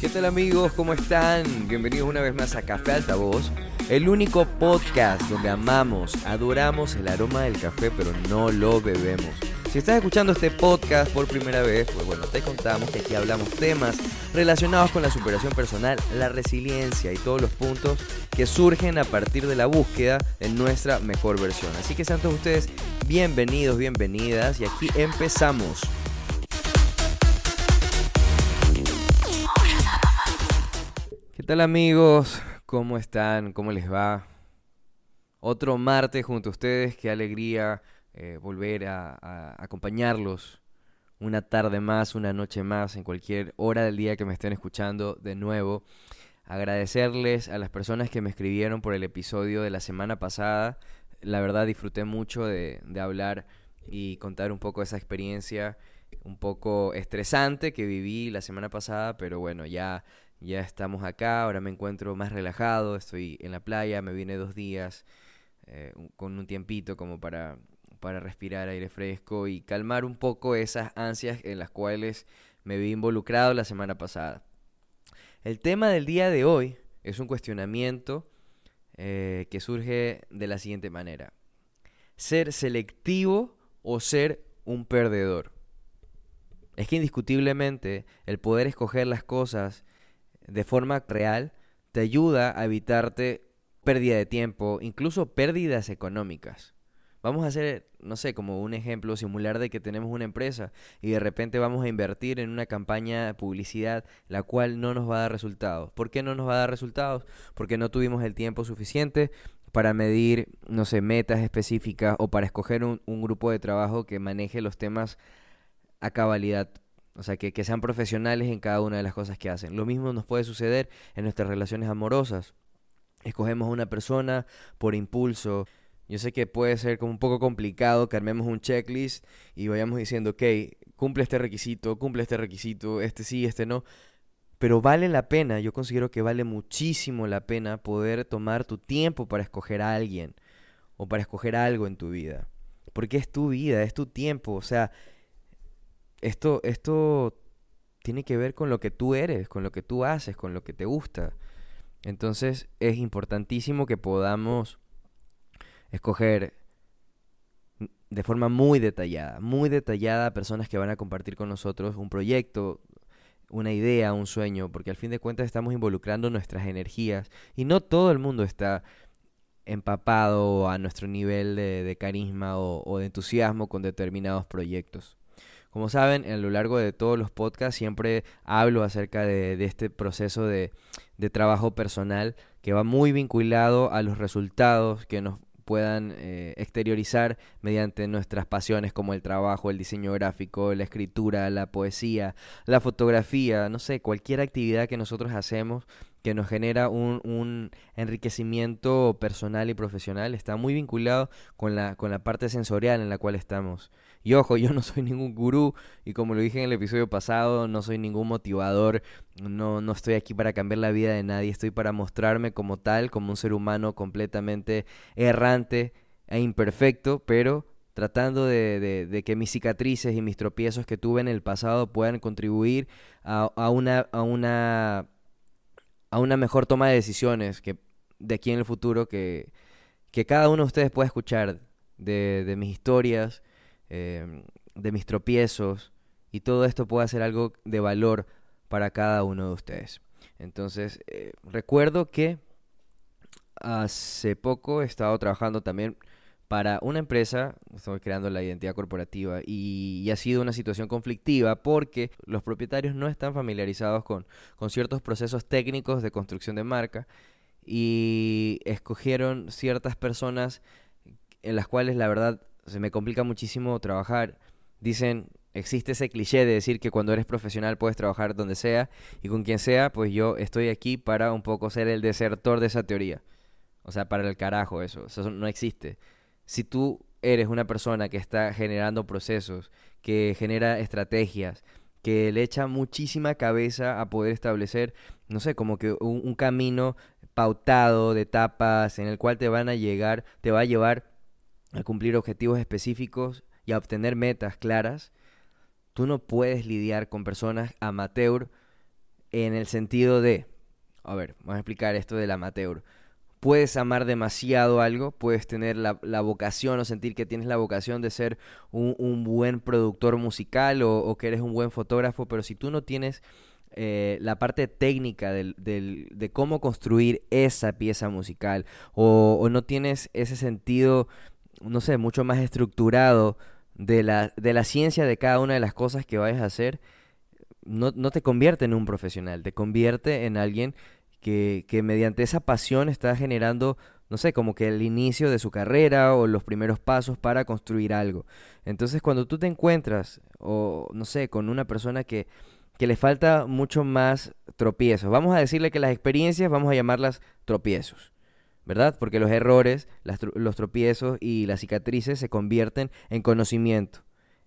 ¿Qué tal amigos? ¿Cómo están? Bienvenidos una vez más a Café Altavoz, el único podcast donde amamos, adoramos el aroma del café, pero no lo bebemos. Si estás escuchando este podcast por primera vez, pues bueno, te contamos que aquí hablamos temas relacionados con la superación personal, la resiliencia y todos los puntos que surgen a partir de la búsqueda de nuestra mejor versión. Así que sean todos ustedes bienvenidos, bienvenidas y aquí empezamos. ¿Qué tal amigos? ¿Cómo están? ¿Cómo les va? Otro martes junto a ustedes, qué alegría eh, volver a, a acompañarlos una tarde más, una noche más, en cualquier hora del día que me estén escuchando de nuevo. Agradecerles a las personas que me escribieron por el episodio de la semana pasada. La verdad disfruté mucho de, de hablar y contar un poco esa experiencia un poco estresante que viví la semana pasada, pero bueno, ya, ya estamos acá, ahora me encuentro más relajado, estoy en la playa, me vine dos días eh, con un tiempito como para, para respirar aire fresco y calmar un poco esas ansias en las cuales me vi involucrado la semana pasada. El tema del día de hoy es un cuestionamiento eh, que surge de la siguiente manera. ¿Ser selectivo o ser un perdedor? Es que indiscutiblemente el poder escoger las cosas de forma real te ayuda a evitarte pérdida de tiempo, incluso pérdidas económicas. Vamos a hacer, no sé, como un ejemplo simular de que tenemos una empresa y de repente vamos a invertir en una campaña de publicidad la cual no nos va a dar resultados. ¿Por qué no nos va a dar resultados? Porque no tuvimos el tiempo suficiente para medir, no sé, metas específicas o para escoger un, grupo de trabajo que maneje los temas a cabalidad. O sea, que, que sean profesionales en cada una de las cosas que hacen. Lo mismo nos puede suceder en nuestras relaciones amorosas. Escogemos a una persona por impulso. Yo sé que puede ser como un poco complicado que armemos un checklist y vayamos diciendo, ok, cumple este requisito, cumple este requisito, este sí, este no. Pero vale la pena, yo considero que vale muchísimo la pena poder tomar tu tiempo para escoger a alguien o para escoger algo en tu vida. Porque es tu vida, es tu tiempo. O sea, esto, esto tiene que ver con lo que tú eres, con lo que tú haces, con lo que te gusta. Entonces es importantísimo que podamos escoger de forma muy detallada, muy detallada personas que van a compartir con nosotros un proyecto, una idea, un sueño, porque al fin de cuentas estamos involucrando nuestras energías y no todo el mundo está empapado a nuestro nivel de, carisma o, de entusiasmo con determinados proyectos. Como saben, a lo largo de todos los podcasts siempre hablo acerca de, este proceso de, trabajo personal que va muy vinculado a los resultados que nos puedan eh, exteriorizar mediante nuestras pasiones como el trabajo, el diseño gráfico, la escritura, la poesía, la fotografía, no sé, cualquier actividad que nosotros hacemos que nos genera un, un, enriquecimiento personal y profesional está muy vinculado con la, con la parte sensorial en la cual estamos. Y ojo, yo no soy ningún gurú y como lo dije en el episodio pasado, no soy ningún motivador, no, no estoy aquí para cambiar la vida de nadie, estoy para mostrarme como tal, como un ser humano completamente errante e imperfecto, pero tratando de, de, de, que mis cicatrices y mis tropiezos que tuve en el pasado puedan contribuir a, a, una, a, una, a una mejor toma de decisiones que de aquí en el futuro que, que cada uno de ustedes pueda escuchar de, de mis historias, eh, de mis tropiezos y todo esto puede ser algo de valor para cada uno de ustedes. Entonces, eh, recuerdo que hace poco he estado trabajando también para una empresa, estoy creando la identidad corporativa y, y, ha sido una situación conflictiva porque los propietarios no están familiarizados con, con ciertos procesos técnicos de construcción de marca y escogieron ciertas personas en las cuales la verdad se me complica muchísimo trabajar. Dicen, existe ese cliché de decir que cuando eres profesional puedes trabajar donde sea y con quien sea, pues yo estoy aquí para un poco ser el desertor de esa teoría. O sea, para el carajo eso, eso no existe. Si tú eres una persona que está generando procesos, que genera estrategias, que le echa muchísima cabeza a poder establecer, no sé, como que un, camino pautado de etapas en el cual te van a llegar, te va a llevar a cumplir objetivos específicos y a obtener metas claras, tú no puedes lidiar con personas amateur en el sentido de, a ver, vamos a explicar esto del amateur. Puedes amar demasiado algo, puedes tener la, vocación o sentir que tienes la vocación de ser un, buen productor musical o, que eres un buen fotógrafo, pero si tú no tienes eh, la parte técnica de cómo construir esa pieza musical o, o no tienes ese sentido no sé, mucho más estructurado de la, de la ciencia de cada una de las cosas que vayas a hacer, no, no te convierte en un profesional, te convierte en alguien que, que mediante esa pasión está generando, no sé, como que el inicio de su carrera o los primeros pasos para construir algo. Entonces cuando tú te encuentras, o no sé, con una persona que, que le falta mucho más tropiezos, vamos a decirle que las experiencias vamos a llamarlas tropiezos. ¿Verdad? Porque los errores, los tropiezos y las cicatrices se convierten en conocimiento.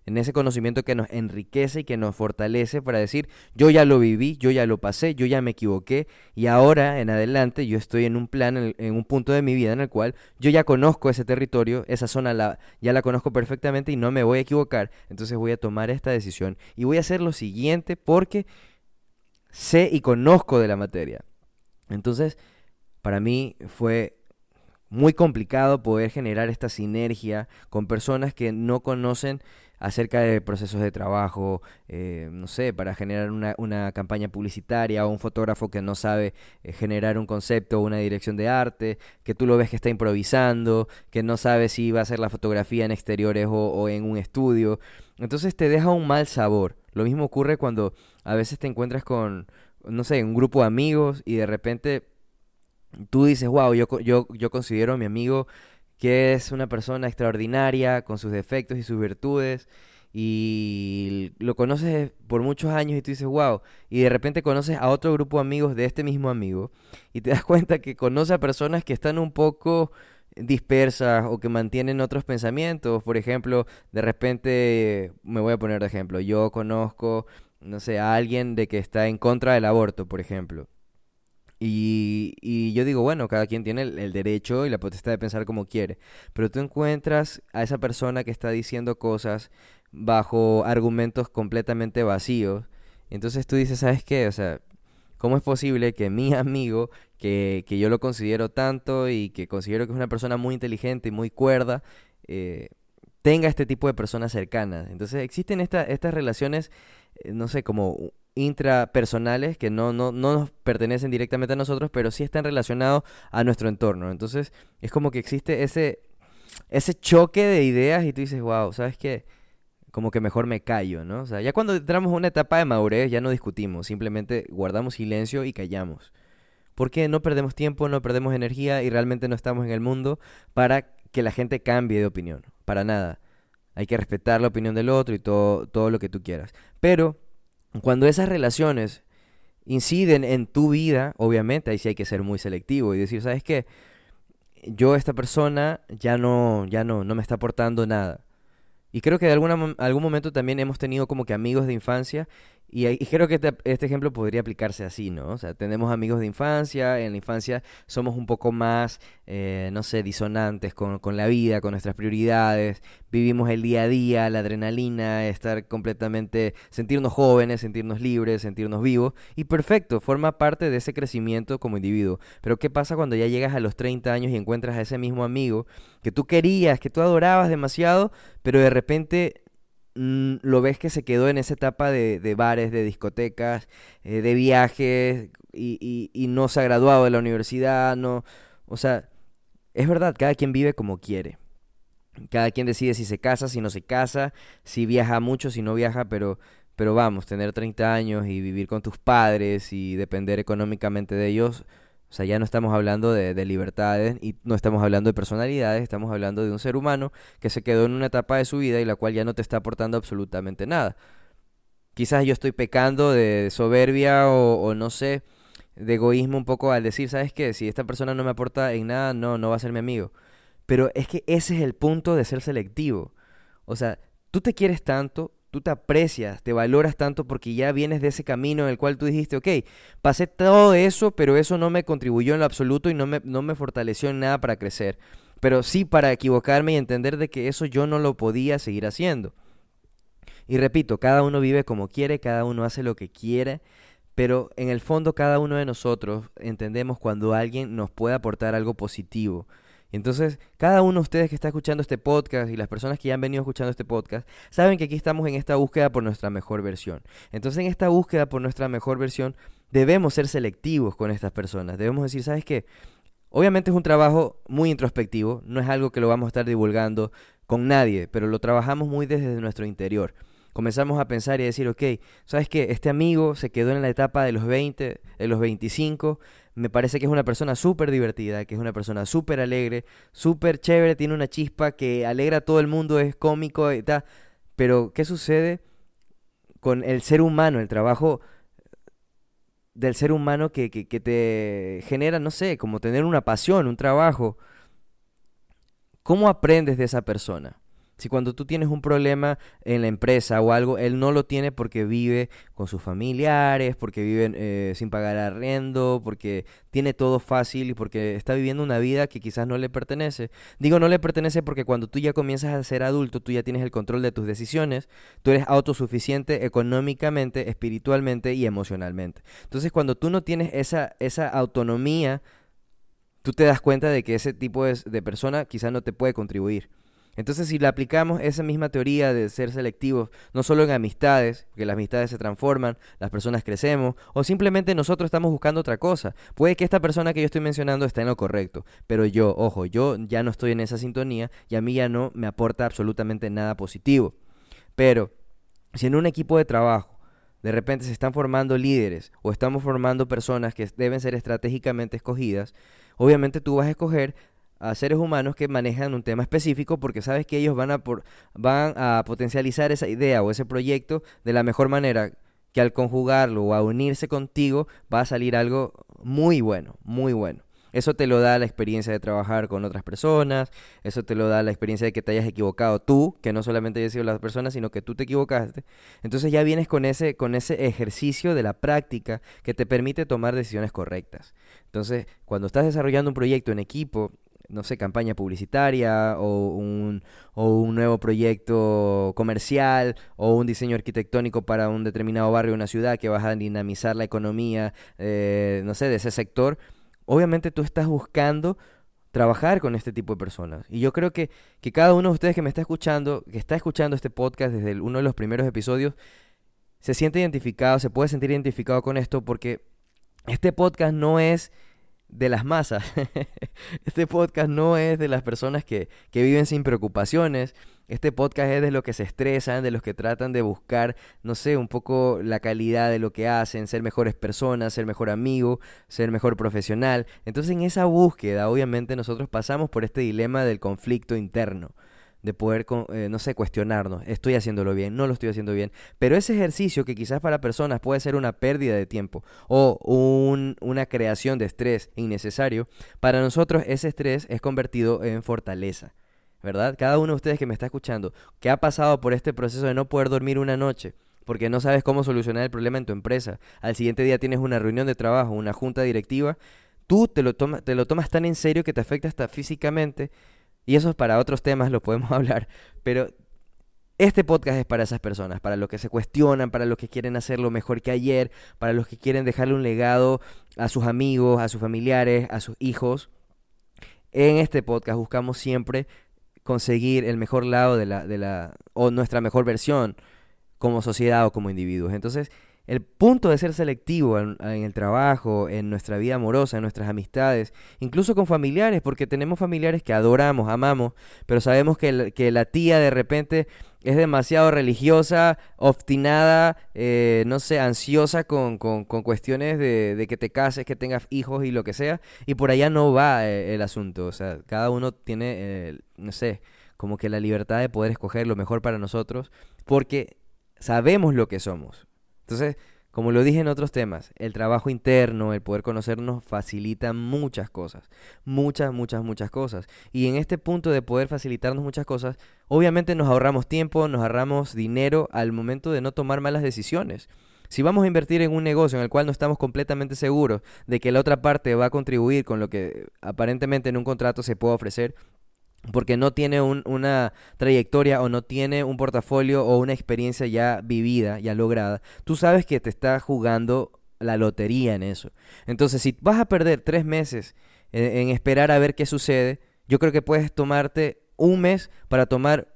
En ese conocimiento que nos enriquece y que nos fortalece para decir, yo ya lo viví, yo ya lo pasé, yo ya me equivoqué y ahora en adelante yo estoy en un plan, en, un punto de mi vida en el cual yo ya conozco ese territorio, esa zona la, ya la conozco perfectamente y no me voy a equivocar. Entonces voy a tomar esta decisión y voy a hacer lo siguiente porque sé y conozco de la materia. Entonces, para mí fue muy complicado poder generar esta sinergia con personas que no conocen acerca de procesos de trabajo, eh, no sé, para generar una, campaña publicitaria o un fotógrafo que no sabe eh, generar un concepto o una dirección de arte, que tú lo ves que está improvisando, que no sabe si va a hacer la fotografía en exteriores o en un estudio. Entonces te deja un mal sabor. Lo mismo ocurre cuando a veces te encuentras con, no sé, un grupo de amigos y de repente tú dices, wow, yo, yo, yo considero a mi amigo que es una persona extraordinaria, con sus defectos y sus virtudes, y lo conoces por muchos años y tú dices, wow, y de repente conoces a otro grupo de amigos de este mismo amigo, y te das cuenta que conoce a personas que están un poco dispersas o que mantienen otros pensamientos. Por ejemplo, de repente, me voy a poner de ejemplo, yo conozco, no sé, a alguien de que está en contra del aborto, por ejemplo. Y, y, yo digo, bueno, cada quien tiene el, derecho y la potestad de pensar como quiere, pero tú encuentras a esa persona que está diciendo cosas bajo argumentos completamente vacíos, entonces tú dices, ¿sabes qué? O sea, ¿cómo es posible que mi amigo, que, que yo lo considero tanto y que considero que es una persona muy inteligente y muy cuerda, eh, tenga este tipo de personas cercanas? Entonces existen estas relaciones, eh, no sé, como intrapersonales que no, no, no nos pertenecen directamente a nosotros, pero sí están relacionados a nuestro entorno. Entonces, es como que existe ese, ese choque de ideas y tú dices, wow, ¿sabes qué? Como que mejor me callo, ¿no? O sea, ya cuando entramos en una etapa de madurez ya no discutimos, simplemente guardamos silencio y callamos. Porque no perdemos tiempo, no perdemos energía y realmente no estamos en el mundo para que la gente cambie de opinión. Para nada. Hay que respetar la opinión del otro y todo, todo lo que tú quieras. Pero cuando esas relaciones inciden en tu vida, obviamente ahí sí hay que ser muy selectivo y decir, ¿sabes qué? Yo esta persona ya no ya no no me está aportando nada. Y creo que de alguna, algún momento también hemos tenido como que amigos de infancia y, creo que este, ejemplo podría aplicarse así, ¿no? O sea, tenemos amigos de infancia, en la infancia somos un poco más, eh, no sé, disonantes con, con, la vida, con nuestras prioridades, vivimos el día a día, la adrenalina, estar completamente, sentirnos jóvenes, sentirnos libres, sentirnos vivos, y perfecto, forma parte de ese crecimiento como individuo. Pero ¿qué pasa cuando ya llegas a los 30 años y encuentras a ese mismo amigo que tú querías, que tú adorabas demasiado, pero de repente Mm, lo ves que se quedó en esa etapa de, bares, de discotecas, eh, de viajes y, y, no se ha graduado de la universidad, no, o sea, es verdad, cada quien vive como quiere. Cada quien decide si se casa, si no se casa, si viaja mucho, si no viaja, pero, pero vamos, tener 30 años y vivir con tus padres y depender económicamente de ellos, o sea, ya no estamos hablando de, libertades y no estamos hablando de personalidades, estamos hablando de un ser humano que se quedó en una etapa de su vida y la cual ya no te está aportando absolutamente nada. Quizás yo estoy pecando de soberbia o, no sé, de egoísmo un poco al decir, ¿sabes qué? Si esta persona no me aporta en nada, no, no va a ser mi amigo. Pero es que ese es el punto de ser selectivo. O sea, tú te quieres tanto, tú te aprecias, te valoras tanto porque ya vienes de ese camino en el cual tú dijiste, ok, pasé todo eso, pero eso no me contribuyó en lo absoluto y no me, no me fortaleció en nada para crecer. Pero sí para equivocarme y entender de que eso yo no lo podía seguir haciendo. Y repito, cada uno vive como quiere, cada uno hace lo que quiere, pero en el fondo cada uno de nosotros entendemos cuando alguien nos puede aportar algo positivo. Entonces, cada uno de ustedes que está escuchando este podcast y las personas que ya han venido escuchando este podcast, saben que aquí estamos en esta búsqueda por nuestra mejor versión. Entonces, en esta búsqueda por nuestra mejor versión, debemos ser selectivos con estas personas. Debemos decir, ¿sabes qué? Obviamente es un trabajo muy introspectivo, no es algo que lo vamos a estar divulgando con nadie, pero lo trabajamos muy desde nuestro interior comenzamos a pensar y a decir, ok, ¿sabes qué? Este amigo se quedó en la etapa de los 20, de los 25, me parece que es una persona súper divertida, que es una persona súper alegre, súper chévere, tiene una chispa que alegra a todo el mundo, es cómico y tal. Pero, ¿qué sucede con el ser humano, el trabajo del ser humano que, que, te genera, no sé, como tener una pasión, un trabajo? ¿Cómo aprendes de esa persona? Si cuando tú tienes un problema en la empresa o algo, él no lo tiene porque vive con sus familiares, porque vive eh, sin pagar arrendo, porque tiene todo fácil y porque está viviendo una vida que quizás no le pertenece. Digo no le pertenece porque cuando tú ya comienzas a ser adulto, tú ya tienes el control de tus decisiones, tú eres autosuficiente económicamente, espiritualmente y emocionalmente. Entonces cuando tú no tienes esa, esa autonomía, tú te das cuenta de que ese tipo de, de persona quizás no te puede contribuir. Entonces, si le aplicamos esa misma teoría de ser selectivos, no solo en amistades, que las amistades se transforman, las personas crecemos, o simplemente nosotros estamos buscando otra cosa. Puede que esta persona que yo estoy mencionando esté en lo correcto, pero yo, ojo, yo ya no estoy en esa sintonía y a mí ya no me aporta absolutamente nada positivo. Pero, si en un equipo de trabajo de repente se están formando líderes o estamos formando personas que deben ser estratégicamente escogidas, obviamente tú vas a escoger a seres humanos que manejan un tema específico porque sabes que ellos van a, por, van a potencializar esa idea o ese proyecto de la mejor manera que al conjugarlo o a unirse contigo va a salir algo muy bueno, muy bueno. Eso te lo da la experiencia de trabajar con otras personas, eso te lo da la experiencia de que te hayas equivocado tú, que no solamente hayas sido las personas, sino que tú te equivocaste. Entonces ya vienes con ese, con ese ejercicio de la práctica que te permite tomar decisiones correctas. Entonces, cuando estás desarrollando un proyecto en equipo no sé, campaña publicitaria o un, o un nuevo proyecto comercial o un diseño arquitectónico para un determinado barrio una ciudad que vas a dinamizar la economía, eh, no sé, de ese sector, obviamente tú estás buscando trabajar con este tipo de personas. Y yo creo que, que cada uno de ustedes que me está escuchando, que está escuchando este podcast desde uno de los primeros episodios, se siente identificado, se puede sentir identificado con esto porque este podcast no es de las masas. este podcast no es de las personas que, que, viven sin preocupaciones. Este podcast es de los que se estresan, de los que tratan de buscar, no sé, un poco la calidad de lo que hacen, ser mejores personas, ser mejor amigo, ser mejor profesional. Entonces en esa búsqueda, obviamente nosotros pasamos por este dilema del conflicto interno de poder, eh, no sé, cuestionarnos, estoy haciéndolo bien, no lo estoy haciendo bien, pero ese ejercicio que quizás para personas puede ser una pérdida de tiempo o una creación de estrés innecesario, para nosotros ese estrés es convertido en fortaleza, ¿verdad? Cada uno de ustedes que me está escuchando, que ha pasado por este proceso de no poder dormir una noche, porque no sabes cómo solucionar el problema en tu empresa, al siguiente día tienes una reunión de trabajo, una junta directiva, tú te lo, te lo tomas tan en serio que te afecta hasta físicamente, y eso es para otros temas, lo podemos hablar, pero este podcast es para esas personas, para los que se cuestionan, para los que quieren hacerlo mejor que ayer, para los que quieren dejarle un legado a sus amigos, a sus familiares, a sus hijos. En este podcast buscamos siempre conseguir el mejor lado de la, de la, o nuestra mejor versión como sociedad o como individuos. Entonces, el punto de ser selectivo en, el trabajo, en nuestra vida amorosa, en nuestras amistades, incluso con familiares, porque tenemos familiares que adoramos, amamos, pero sabemos que, que la tía de repente es demasiado religiosa, obstinada, eh, no sé, ansiosa con, con, con cuestiones de, de, que te cases, que tengas hijos y lo que sea, y por allá no va eh, el asunto, o sea, cada uno tiene, eh, no sé, como que la libertad de poder escoger lo mejor para nosotros, porque sabemos lo que somos. Entonces, como lo dije en otros temas, el trabajo interno, el poder conocernos facilita muchas cosas, muchas, muchas, muchas cosas. Y en este punto de poder facilitarnos muchas cosas, obviamente nos ahorramos tiempo, nos ahorramos dinero al momento de no tomar malas decisiones. Si vamos a invertir en un negocio en el cual no estamos completamente seguros de que la otra parte va a contribuir con lo que aparentemente en un contrato se puede ofrecer, porque no tiene una trayectoria o no tiene un portafolio o una experiencia ya vivida, ya lograda, tú sabes que te está jugando la lotería en eso. Entonces, si vas a perder tres meses en, en esperar a ver qué sucede, yo creo que puedes tomarte un mes para tomar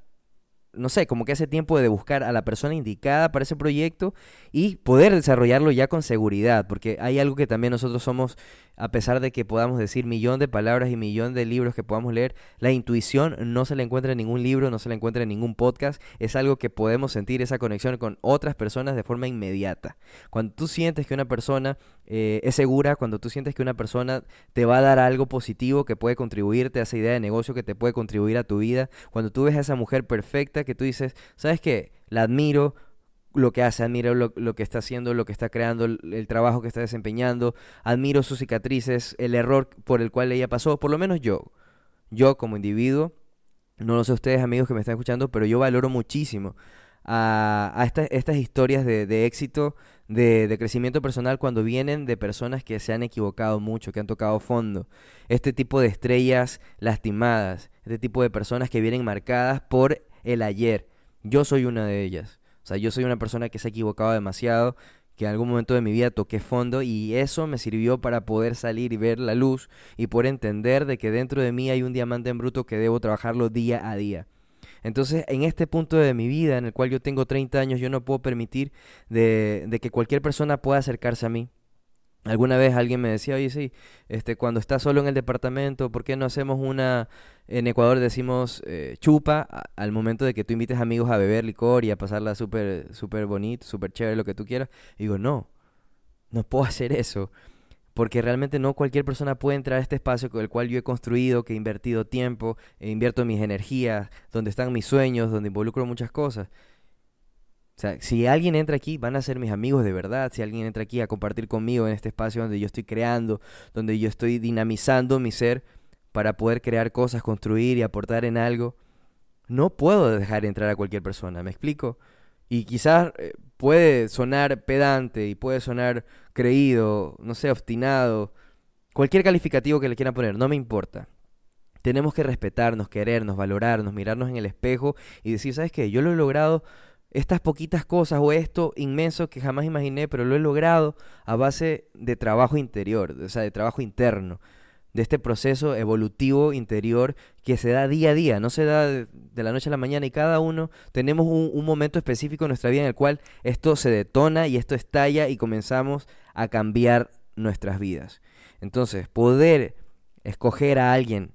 no sé, como que hace tiempo de buscar a la persona indicada para ese proyecto y poder desarrollarlo ya con seguridad, porque hay algo que también nosotros somos, a pesar de que podamos decir millón de palabras y millón de libros que podamos leer, la intuición no se la encuentra en ningún libro, no se la encuentra en ningún podcast, es algo que podemos sentir esa conexión con otras personas de forma inmediata. Cuando tú sientes que una persona eh, es segura, cuando tú sientes que una persona te va a dar algo positivo que puede contribuirte a esa idea de negocio, que te puede contribuir a tu vida, cuando tú ves a esa mujer perfecta que tú dices, ¿sabes qué? La admiro, lo que hace, admiro lo, que está haciendo, lo que está creando, el, trabajo que está desempeñando, admiro sus cicatrices, el error por el cual ella pasó, por lo menos yo, yo como individuo, no lo sé ustedes amigos que me están escuchando, pero yo valoro muchísimo a, estas historias de, éxito, de, de, crecimiento personal cuando vienen de personas que se han equivocado mucho, que han tocado fondo. Este tipo de estrellas lastimadas, este tipo de personas que vienen marcadas por el ayer. Yo soy una de ellas. O sea, yo soy una persona que se ha equivocado demasiado, que en algún momento de mi vida toqué fondo y eso me sirvió para poder salir y ver la luz y poder entender de que dentro de mí hay un diamante en bruto que debo trabajarlo día a día. Entonces, en este punto de mi vida, en el cual yo tengo 30 años, yo no puedo permitir de, de que cualquier persona pueda acercarse a mí. Alguna vez alguien me decía, oye, sí, este, cuando estás solo en el departamento, ¿por qué no hacemos una, en Ecuador decimos eh, chupa, al momento de que tú invites amigos a beber licor y a pasarla súper, súper bonito, súper chévere, lo que tú quieras? Y digo, no, no puedo hacer eso porque realmente no cualquier persona puede entrar a este espacio con el cual yo he construido, que he invertido tiempo, he invierto mis energías, donde están mis sueños, donde involucro muchas cosas. O sea, si alguien entra aquí, van a ser mis amigos de verdad. Si alguien entra aquí a compartir conmigo en este espacio donde yo estoy creando, donde yo estoy dinamizando mi ser para poder crear cosas, construir y aportar en algo, no puedo dejar entrar a cualquier persona. ¿Me explico? Y quizás eh, puede sonar pedante y puede sonar creído, no sé, obstinado, cualquier calificativo que le quieran poner, no me importa. Tenemos que respetarnos, querernos, valorarnos, mirarnos en el espejo y decir, ¿sabes qué? Yo lo he logrado estas poquitas cosas o esto inmenso que jamás imaginé, pero lo he logrado a base de trabajo interior, o sea, de trabajo interno de este proceso evolutivo interior que se da día a día, no se da de, la noche a la mañana y cada uno tenemos un, momento específico en nuestra vida en el cual esto se detona y esto estalla y comenzamos a cambiar nuestras vidas. Entonces, poder escoger a alguien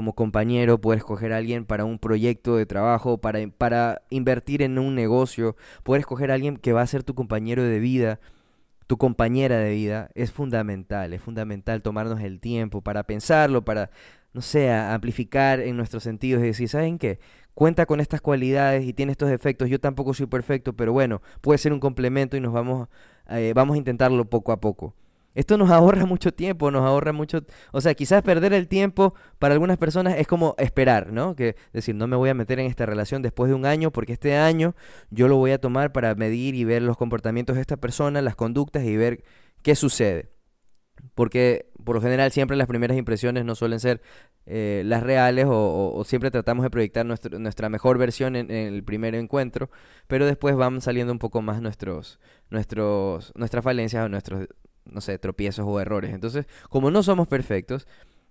como compañero, poder escoger a alguien para un proyecto de trabajo, para, para invertir en un negocio, poder escoger a alguien que va a ser tu compañero de vida, tu compañera de vida, es fundamental, es fundamental tomarnos el tiempo para pensarlo, para, no sé, amplificar en nuestros sentidos y decir, ¿saben qué? Cuenta con estas cualidades y tiene estos defectos, yo tampoco soy perfecto, pero bueno, puede ser un complemento y nos vamos, eh, vamos a intentarlo poco a poco. Esto nos ahorra mucho tiempo, nos ahorra mucho... O sea, quizás perder el tiempo para algunas personas es como esperar, ¿no? Que decir, no me voy a meter en esta relación después de un año porque este año yo lo voy a tomar para medir y ver los comportamientos de esta persona, las conductas y ver qué sucede. Porque por lo general siempre las primeras impresiones no suelen ser eh, las reales o, siempre tratamos de proyectar nuestra mejor versión en, el primer encuentro, pero después van saliendo un poco más nuestros, nuestros, nuestras falencias o nuestros no sé, tropiezos o errores. Entonces, como no somos perfectos,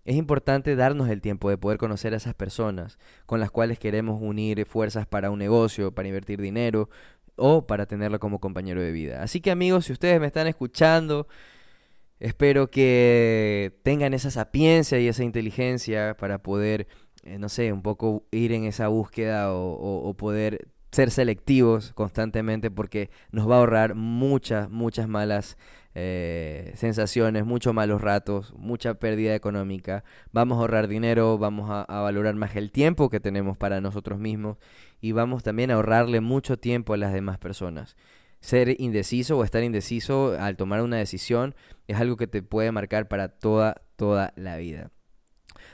es importante darnos el tiempo de poder conocer a esas personas con las cuales queremos unir fuerzas para un negocio, para invertir dinero o para tenerlo como compañero de vida. Así que amigos, si ustedes me están escuchando, espero que tengan esa sapiencia y esa inteligencia para poder, eh, no sé, un poco ir en esa búsqueda o poder ser selectivos constantemente porque nos va a ahorrar muchas, muchas malas eh, sensaciones, muchos malos ratos, mucha pérdida económica. Vamos a ahorrar dinero, vamos a, valorar más el tiempo que tenemos para nosotros mismos y vamos también a ahorrarle mucho tiempo a las demás personas. Ser indeciso o estar indeciso al tomar una decisión es algo que te puede marcar para toda, toda la vida.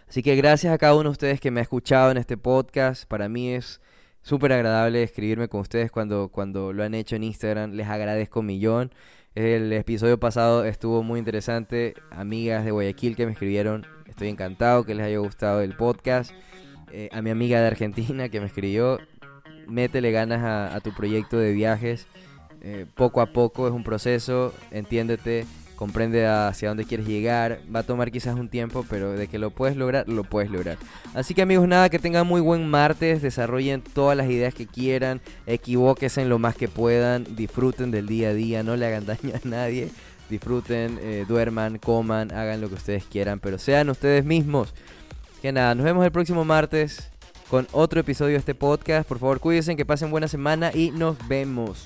Así que gracias a cada uno de ustedes que me ha escuchado en este podcast. Para mí es súper agradable escribirme con ustedes cuando, cuando lo han hecho en Instagram. Les agradezco un millón. El episodio pasado estuvo muy interesante. Amigas de Guayaquil que me escribieron. Estoy encantado que les haya gustado el podcast. Eh, a mi amiga de Argentina que me escribió. Métele ganas a, tu proyecto de viajes. Eh, poco a poco es un proceso. Entiéndete comprende hacia dónde quieres llegar. Va a tomar quizás un tiempo, pero de que lo puedes lograr, lo puedes lograr. Así que amigos, nada, que tengan muy buen martes, desarrollen todas las ideas que quieran, equivóquense en lo más que puedan, disfruten del día a día, no le hagan daño a nadie. Disfruten, eh, duerman, coman, hagan lo que ustedes quieran, pero sean ustedes mismos. Que nada, nos vemos el próximo martes con otro episodio de este podcast. Por favor, cuídense, que pasen buena semana y nos vemos.